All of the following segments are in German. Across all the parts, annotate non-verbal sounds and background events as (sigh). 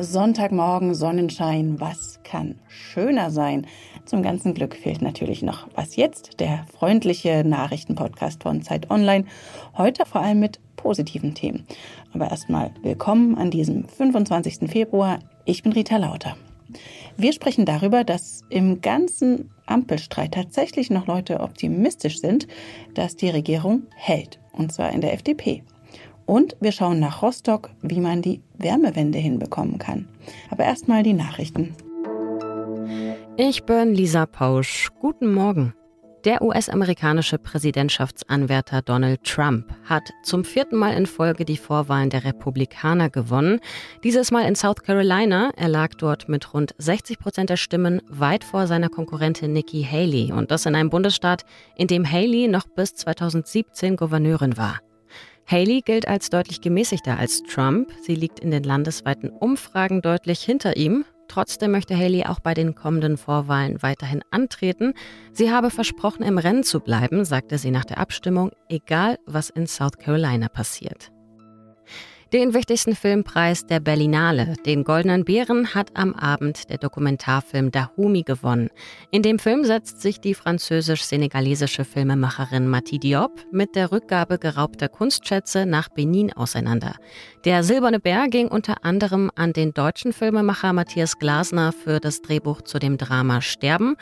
Sonntagmorgen, Sonnenschein, was kann schöner sein? Zum ganzen Glück fehlt natürlich noch Was jetzt, der freundliche Nachrichtenpodcast von Zeit Online. Heute vor allem mit positiven Themen. Aber erstmal willkommen an diesem 25. Februar. Ich bin Rita Lauter. Wir sprechen darüber, dass im ganzen Ampelstreit tatsächlich noch Leute optimistisch sind, dass die Regierung hält. Und zwar in der FDP. Und wir schauen nach Rostock, wie man die Wärmewende hinbekommen kann. Aber erstmal die Nachrichten. Ich bin Lisa Pausch. Guten Morgen. Der US-amerikanische Präsidentschaftsanwärter Donald Trump hat zum vierten Mal in Folge die Vorwahlen der Republikaner gewonnen. Dieses Mal in South Carolina. Er lag dort mit rund 60 Prozent der Stimmen weit vor seiner Konkurrentin Nikki Haley. Und das in einem Bundesstaat, in dem Haley noch bis 2017 Gouverneurin war. Haley gilt als deutlich gemäßigter als Trump. Sie liegt in den landesweiten Umfragen deutlich hinter ihm. Trotzdem möchte Haley auch bei den kommenden Vorwahlen weiterhin antreten. Sie habe versprochen, im Rennen zu bleiben, sagte sie nach der Abstimmung, egal was in South Carolina passiert. Den wichtigsten Filmpreis der Berlinale, den Goldenen Bären, hat am Abend der Dokumentarfilm Dahomey gewonnen. In dem Film setzt sich die französisch-senegalesische Filmemacherin Mati Diop mit der Rückgabe geraubter Kunstschätze nach Benin auseinander. Der Silberne Bär ging unter anderem an den deutschen Filmemacher Matthias Glasner für das Drehbuch zu dem Drama Sterben,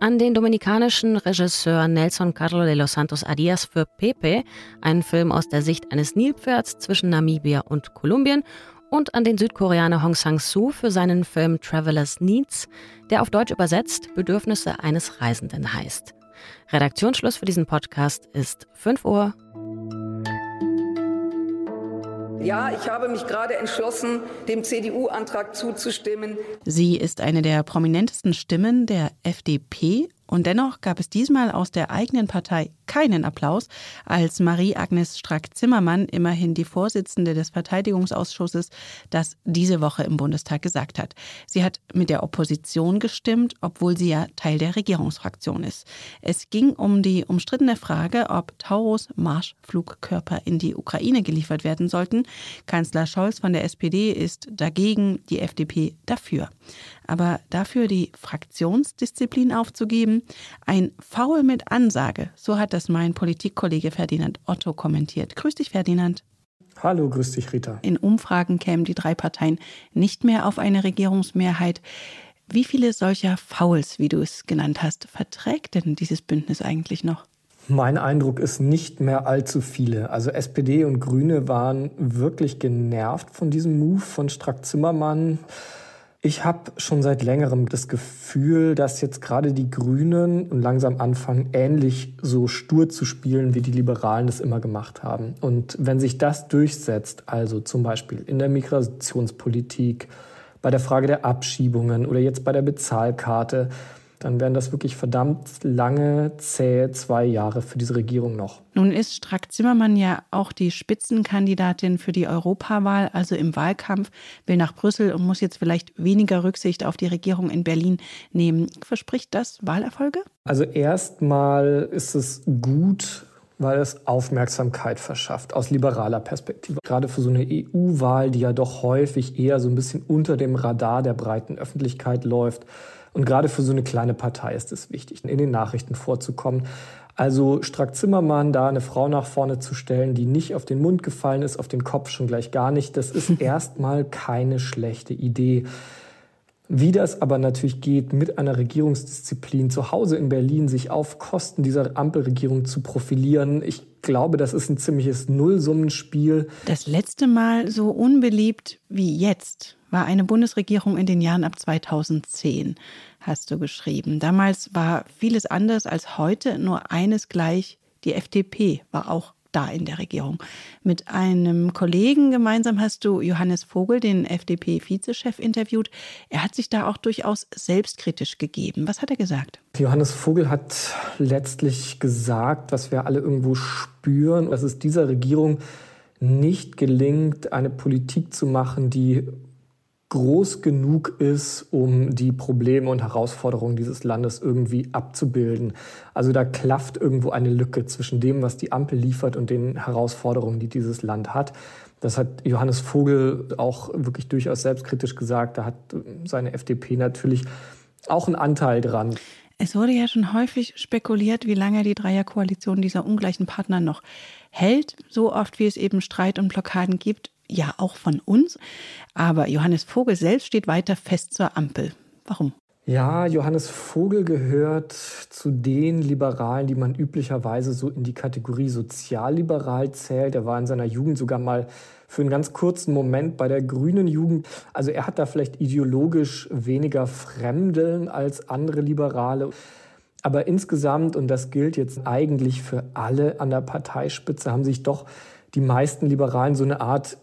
an den dominikanischen Regisseur Nelson Carlos de los Santos Arias für Pepe, einen Film aus der Sicht eines Nilpferds zwischen Namibia und Kolumbien, und an den Südkoreaner Hong Sang-soo für seinen Film Traveler's Needs, der auf Deutsch übersetzt Bedürfnisse eines Reisenden heißt. Redaktionsschluss für diesen Podcast ist 5 Uhr. Ja, ich habe mich gerade entschlossen, dem CDU-Antrag zuzustimmen. Sie ist eine der prominentesten Stimmen der FDP und dennoch gab es diesmal aus der eigenen Partei keinen Applaus, als Marie-Agnes Strack-Zimmermann, immerhin die Vorsitzende des Verteidigungsausschusses, das diese Woche im Bundestag gesagt hat. Sie hat mit der Opposition gestimmt, obwohl sie ja Teil der Regierungsfraktion ist. Es ging um die umstrittene Frage, ob Taurus Marschflugkörper in die Ukraine geliefert werden sollten. Kanzler Scholz von der SPD ist dagegen, die FDP dafür. Aber dafür die Fraktionsdisziplin aufzugeben, ein Faul mit Ansage, so hat das mein Politikkollege Ferdinand Otto kommentiert. Grüß dich, Ferdinand. Hallo, grüß dich, Rita. In Umfragen kämen die drei Parteien nicht mehr auf eine Regierungsmehrheit. Wie viele solcher Fouls, wie du es genannt hast, verträgt denn dieses Bündnis eigentlich noch? Mein Eindruck ist nicht mehr allzu viele. Also SPD und Grüne waren wirklich genervt von diesem Move von Strack-Zimmermann. Ich habe schon seit längerem das Gefühl, dass jetzt gerade die Grünen langsam anfangen, ähnlich so stur zu spielen, wie die Liberalen das immer gemacht haben. Und wenn sich das durchsetzt, also zum Beispiel in der Migrationspolitik, bei der Frage der Abschiebungen oder jetzt bei der Bezahlkarte, dann wären das wirklich verdammt lange, zähe zwei Jahre für diese Regierung noch. Nun ist Strack-Zimmermann ja auch die Spitzenkandidatin für die Europawahl, also im Wahlkampf, will nach Brüssel und muss jetzt vielleicht weniger Rücksicht auf die Regierung in Berlin nehmen. Verspricht das Wahlerfolge? Also erstmal ist es gut, weil es Aufmerksamkeit verschafft aus liberaler Perspektive. Gerade für so eine EU-Wahl, die ja doch häufig eher so ein bisschen unter dem Radar der breiten Öffentlichkeit läuft, und gerade für so eine kleine Partei ist es wichtig, in den Nachrichten vorzukommen. Also Strack-Zimmermann, da eine Frau nach vorne zu stellen, die nicht auf den Mund gefallen ist, auf den Kopf schon gleich gar nicht, das ist (laughs) erstmal keine schlechte Idee. Wie das aber natürlich geht, mit einer Regierungsdisziplin zu Hause in Berlin sich auf Kosten dieser Ampelregierung zu profilieren, ich glaube, das ist ein ziemliches Nullsummenspiel. Das letzte Mal so unbeliebt wie jetzt war eine Bundesregierung in den Jahren ab 2010, hast du geschrieben. Damals war vieles anders als heute, nur eines gleich, die FDP war auch da in der Regierung. Mit einem Kollegen gemeinsam hast du Johannes Vogel, den FDP-Vizechef, interviewt. Er hat sich da auch durchaus selbstkritisch gegeben. Was hat er gesagt? Johannes Vogel hat letztlich gesagt, was wir alle irgendwo spüren, dass es dieser Regierung nicht gelingt, eine Politik zu machen, die groß genug ist, um die Probleme und Herausforderungen dieses Landes irgendwie abzubilden. Also da klafft irgendwo eine Lücke zwischen dem, was die Ampel liefert und den Herausforderungen, die dieses Land hat. Das hat Johannes Vogel auch wirklich durchaus selbstkritisch gesagt. Da hat seine FDP natürlich auch einen Anteil dran. Es wurde ja schon häufig spekuliert, wie lange die Dreierkoalition dieser ungleichen Partner noch hält, so oft wie es eben Streit und Blockaden gibt ja auch von uns. Aber Johannes Vogel selbst steht weiter fest zur Ampel. Warum? Ja, Johannes Vogel gehört zu den Liberalen, die man üblicherweise so in die Kategorie sozialliberal zählt. Er war in seiner Jugend sogar mal für einen ganz kurzen Moment bei der grünen Jugend. Also er hat da vielleicht ideologisch weniger Fremdeln als andere Liberale. Aber insgesamt, und das gilt jetzt eigentlich für alle an der Parteispitze, haben sich doch die meisten Liberalen so eine Art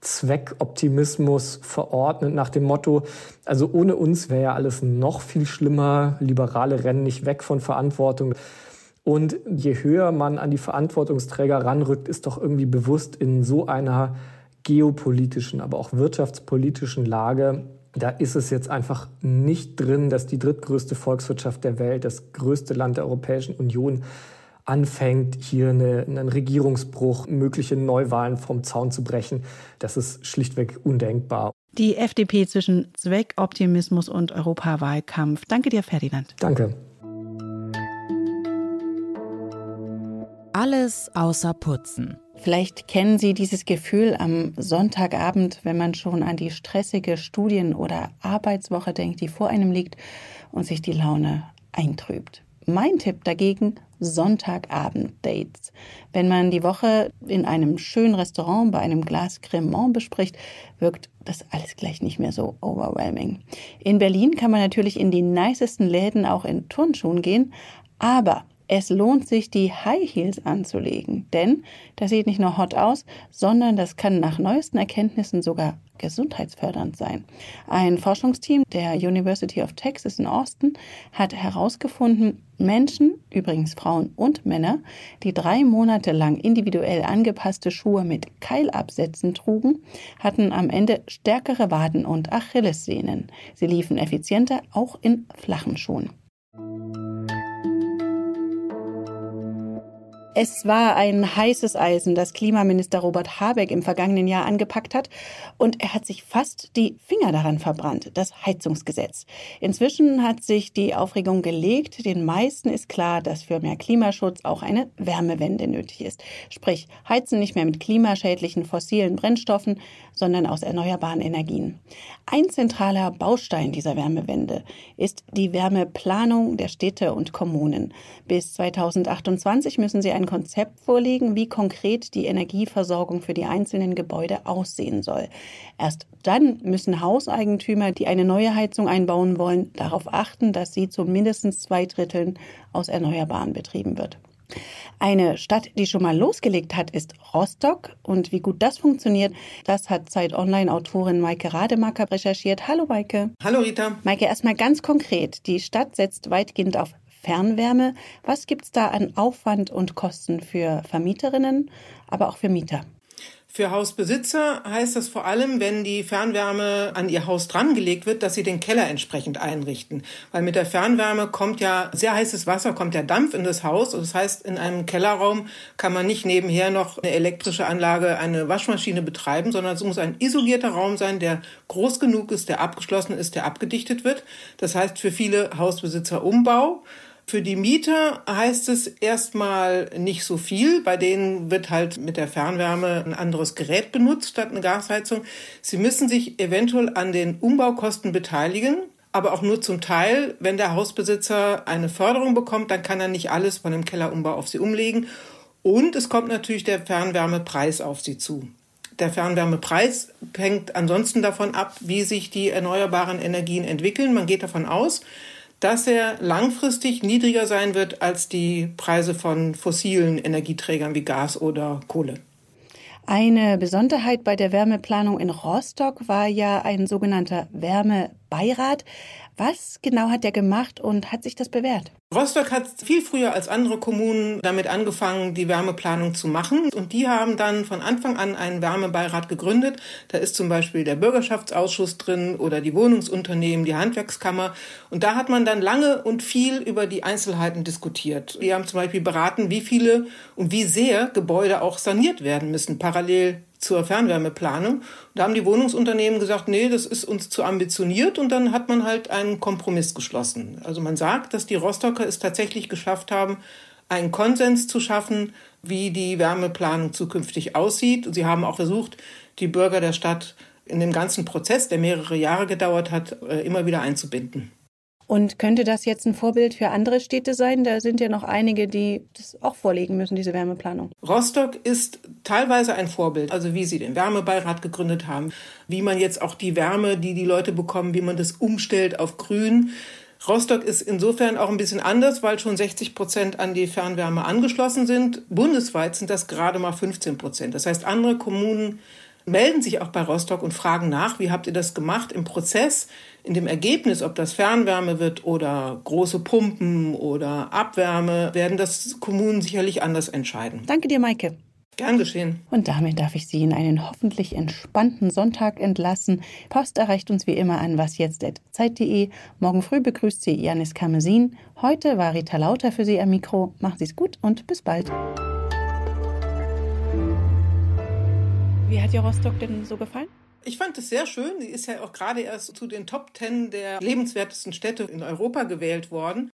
Zweckoptimismus verordnet nach dem Motto, also ohne uns wäre ja alles noch viel schlimmer, Liberale rennen nicht weg von Verantwortung. Und je höher man an die Verantwortungsträger ranrückt, ist doch irgendwie bewusst in so einer geopolitischen, aber auch wirtschaftspolitischen Lage, da ist es jetzt einfach nicht drin, dass die drittgrößte Volkswirtschaft der Welt, das größte Land der Europäischen Union, anfängt, hier eine, einen Regierungsbruch, mögliche Neuwahlen vom Zaun zu brechen. Das ist schlichtweg undenkbar. Die FDP zwischen Zweckoptimismus und Europawahlkampf. Danke dir, Ferdinand. Danke. Alles außer Putzen. Vielleicht kennen Sie dieses Gefühl am Sonntagabend, wenn man schon an die stressige Studien- oder Arbeitswoche denkt, die vor einem liegt und sich die Laune eintrübt. Mein Tipp dagegen, Sonntagabend-Dates. Wenn man die Woche in einem schönen Restaurant bei einem Glas Cremant bespricht, wirkt das alles gleich nicht mehr so overwhelming. In Berlin kann man natürlich in die nicesten Läden auch in Turnschuhen gehen, aber es lohnt sich, die High Heels anzulegen, denn das sieht nicht nur hot aus, sondern das kann nach neuesten Erkenntnissen sogar gesundheitsfördernd sein. Ein Forschungsteam der University of Texas in Austin hat herausgefunden, Menschen, übrigens Frauen und Männer, die drei Monate lang individuell angepasste Schuhe mit Keilabsätzen trugen, hatten am Ende stärkere Waden und Achillessehnen. Sie liefen effizienter auch in flachen Schuhen. Es war ein heißes Eisen, das Klimaminister Robert Habeck im vergangenen Jahr angepackt hat. Und er hat sich fast die Finger daran verbrannt, das Heizungsgesetz. Inzwischen hat sich die Aufregung gelegt. Den meisten ist klar, dass für mehr Klimaschutz auch eine Wärmewende nötig ist. Sprich, heizen nicht mehr mit klimaschädlichen fossilen Brennstoffen, sondern aus erneuerbaren Energien. Ein zentraler Baustein dieser Wärmewende ist die Wärmeplanung der Städte und Kommunen. Bis 2028 müssen sie ein ein Konzept vorlegen, wie konkret die Energieversorgung für die einzelnen Gebäude aussehen soll. Erst dann müssen Hauseigentümer, die eine neue Heizung einbauen wollen, darauf achten, dass sie zu mindestens zwei Dritteln aus Erneuerbaren betrieben wird. Eine Stadt, die schon mal losgelegt hat, ist Rostock. Und wie gut das funktioniert, das hat Zeit Online-Autorin Maike Rademacher recherchiert. Hallo Maike. Hallo Rita. Maike, erstmal ganz konkret. Die Stadt setzt weitgehend auf Fernwärme. Was gibt es da an Aufwand und Kosten für Vermieterinnen, aber auch für Mieter? Für Hausbesitzer heißt das vor allem, wenn die Fernwärme an ihr Haus drangelegt wird, dass sie den Keller entsprechend einrichten. Weil mit der Fernwärme kommt ja sehr heißes Wasser, kommt der Dampf in das Haus. Und das heißt, in einem Kellerraum kann man nicht nebenher noch eine elektrische Anlage, eine Waschmaschine betreiben, sondern es muss ein isolierter Raum sein, der groß genug ist, der abgeschlossen ist, der abgedichtet wird. Das heißt für viele Hausbesitzer Umbau. Für die Mieter heißt es erstmal nicht so viel. Bei denen wird halt mit der Fernwärme ein anderes Gerät benutzt statt eine Gasheizung. Sie müssen sich eventuell an den Umbaukosten beteiligen, aber auch nur zum Teil. Wenn der Hausbesitzer eine Förderung bekommt, dann kann er nicht alles von dem Kellerumbau auf sie umlegen. Und es kommt natürlich der Fernwärmepreis auf sie zu. Der Fernwärmepreis hängt ansonsten davon ab, wie sich die erneuerbaren Energien entwickeln. Man geht davon aus, dass er langfristig niedriger sein wird als die Preise von fossilen Energieträgern wie Gas oder Kohle. Eine Besonderheit bei der Wärmeplanung in Rostock war ja ein sogenannter Wärmebeirat. Was genau hat er gemacht und hat sich das bewährt? Rostock hat viel früher als andere Kommunen damit angefangen, die Wärmeplanung zu machen. Und die haben dann von Anfang an einen Wärmebeirat gegründet. Da ist zum Beispiel der Bürgerschaftsausschuss drin oder die Wohnungsunternehmen, die Handwerkskammer. Und da hat man dann lange und viel über die Einzelheiten diskutiert. Die haben zum Beispiel beraten, wie viele und wie sehr Gebäude auch saniert werden müssen, parallel zur Fernwärmeplanung. Da haben die Wohnungsunternehmen gesagt, nee, das ist uns zu ambitioniert und dann hat man halt einen Kompromiss geschlossen. Also man sagt, dass die Rostocker es tatsächlich geschafft haben, einen Konsens zu schaffen, wie die Wärmeplanung zukünftig aussieht. Und sie haben auch versucht, die Bürger der Stadt in dem ganzen Prozess, der mehrere Jahre gedauert hat, äh, immer wieder einzubinden. Und könnte das jetzt ein Vorbild für andere Städte sein? Da sind ja noch einige, die das auch vorlegen müssen, diese Wärmeplanung. Rostock ist teilweise ein Vorbild, also wie sie den Wärmebeirat gegründet haben, wie man jetzt auch die Wärme, die die Leute bekommen, wie man das umstellt auf Grün. Rostock ist insofern auch ein bisschen anders, weil schon 60 Prozent an die Fernwärme angeschlossen sind. Bundesweit sind das gerade mal 15 Prozent. Das heißt, andere Kommunen melden sich auch bei Rostock und fragen nach, wie habt ihr das gemacht im Prozess? in dem Ergebnis, ob das Fernwärme wird oder große Pumpen oder Abwärme, werden das Kommunen sicherlich anders entscheiden. Danke dir, Maike. Gern geschehen. Und damit darf ich Sie in einen hoffentlich entspannten Sonntag entlassen. Post erreicht uns wie immer an wasjetzt.zeit.de. Morgen früh begrüßt Sie Janis Kamesin. Heute war Rita Lauter für Sie am Mikro. Machen Sie es gut und bis bald. Wie hat dir Rostock denn so gefallen? Ich fand es sehr schön. Sie ist ja auch gerade erst zu den Top Ten der lebenswertesten Städte in Europa gewählt worden.